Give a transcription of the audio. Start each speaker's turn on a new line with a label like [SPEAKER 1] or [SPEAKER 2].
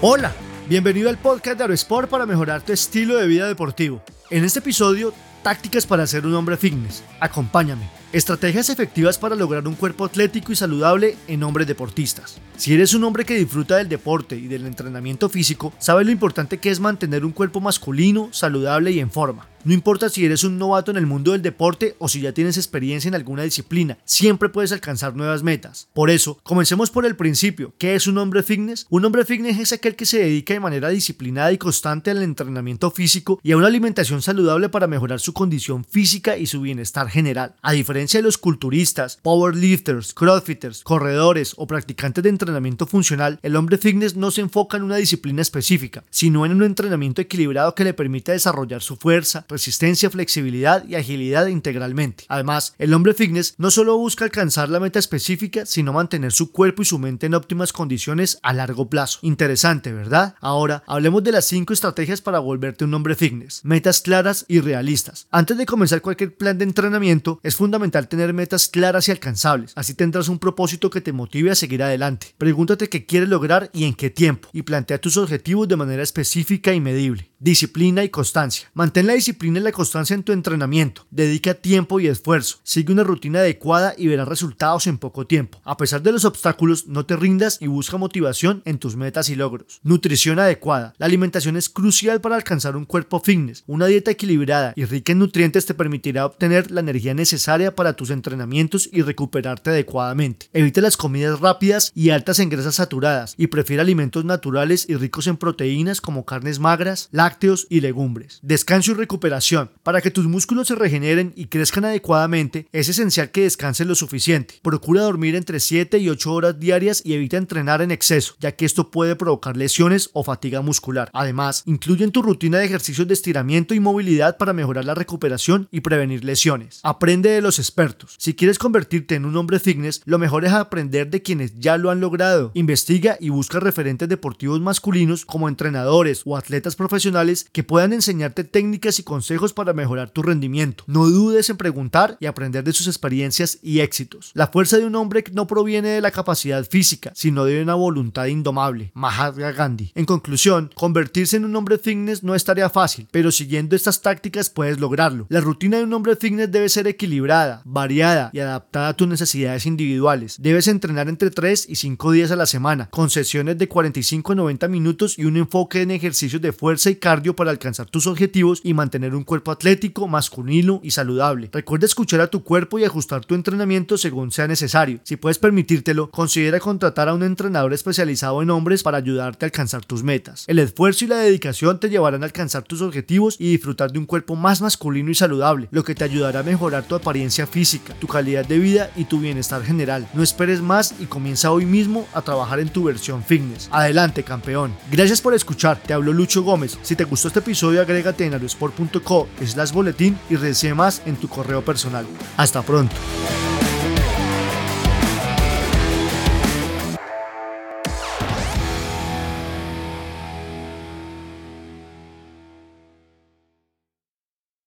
[SPEAKER 1] Hola, bienvenido al podcast de Aerosport para mejorar tu estilo de vida deportivo. En este episodio, tácticas para ser un hombre fitness. Acompáñame. Estrategias efectivas para lograr un cuerpo atlético y saludable en hombres deportistas. Si eres un hombre que disfruta del deporte y del entrenamiento físico, sabes lo importante que es mantener un cuerpo masculino, saludable y en forma. No importa si eres un novato en el mundo del deporte o si ya tienes experiencia en alguna disciplina, siempre puedes alcanzar nuevas metas. Por eso, comencemos por el principio. ¿Qué es un hombre fitness? Un hombre fitness es aquel que se dedica de manera disciplinada y constante al entrenamiento físico y a una alimentación saludable para mejorar su condición física y su bienestar general. A diferencia de los culturistas, powerlifters, crossfitters, corredores o practicantes de entrenamiento funcional, el hombre fitness no se enfoca en una disciplina específica, sino en un entrenamiento equilibrado que le permita desarrollar su fuerza, resistencia, flexibilidad y agilidad integralmente. Además, el hombre fitness no solo busca alcanzar la meta específica, sino mantener su cuerpo y su mente en óptimas condiciones a largo plazo. Interesante, ¿verdad? Ahora, hablemos de las 5 estrategias para volverte un hombre fitness. Metas claras y realistas. Antes de comenzar cualquier plan de entrenamiento, es fundamental tener metas claras y alcanzables. Así tendrás un propósito que te motive a seguir adelante. Pregúntate qué quieres lograr y en qué tiempo, y plantea tus objetivos de manera específica y medible. Disciplina y constancia. Mantén la disciplina y la constancia en tu entrenamiento. Dedica tiempo y esfuerzo. Sigue una rutina adecuada y verás resultados en poco tiempo. A pesar de los obstáculos, no te rindas y busca motivación en tus metas y logros. Nutrición adecuada. La alimentación es crucial para alcanzar un cuerpo fitness. Una dieta equilibrada y rica en nutrientes te permitirá obtener la energía necesaria para tus entrenamientos y recuperarte adecuadamente. Evita las comidas rápidas y altas en grasas saturadas y prefiere alimentos naturales y ricos en proteínas como carnes magras, lácteos y legumbres. Descanso y recuperación. Para que tus músculos se regeneren y crezcan adecuadamente, es esencial que descanses lo suficiente. Procura dormir entre 7 y 8 horas diarias y evita entrenar en exceso, ya que esto puede provocar lesiones o fatiga muscular. Además, incluye en tu rutina de ejercicios de estiramiento y movilidad para mejorar la recuperación y prevenir lesiones. Aprende de los expertos. Si quieres convertirte en un hombre fitness, lo mejor es aprender de quienes ya lo han logrado. Investiga y busca referentes deportivos masculinos como entrenadores o atletas profesionales que puedan enseñarte técnicas y consejos para mejorar tu rendimiento. No dudes en preguntar y aprender de sus experiencias y éxitos. La fuerza de un hombre no proviene de la capacidad física, sino de una voluntad indomable. Mahatma Gandhi. En conclusión, convertirse en un hombre fitness no es tarea fácil, pero siguiendo estas tácticas puedes lograrlo. La rutina de un hombre fitness debe ser equilibrada, variada y adaptada a tus necesidades individuales. Debes entrenar entre 3 y 5 días a la semana, con sesiones de 45 a 90 minutos y un enfoque en ejercicios de fuerza y cardio para alcanzar tus objetivos y mantener un cuerpo atlético, masculino y saludable. Recuerda escuchar a tu cuerpo y ajustar tu entrenamiento según sea necesario. Si puedes permitírtelo, considera contratar a un entrenador especializado en hombres para ayudarte a alcanzar tus metas. El esfuerzo y la dedicación te llevarán a alcanzar tus objetivos y disfrutar de un cuerpo más masculino y saludable, lo que te ayudará a mejorar tu apariencia física, tu calidad de vida y tu bienestar general. No esperes más y comienza hoy mismo a trabajar en tu versión fitness. Adelante, campeón. Gracias por escuchar. Te hablo Lucho Gómez. Si te gustó este episodio, agrégate en aerosport.co slash boletín y recibe más en tu correo personal. Hasta pronto.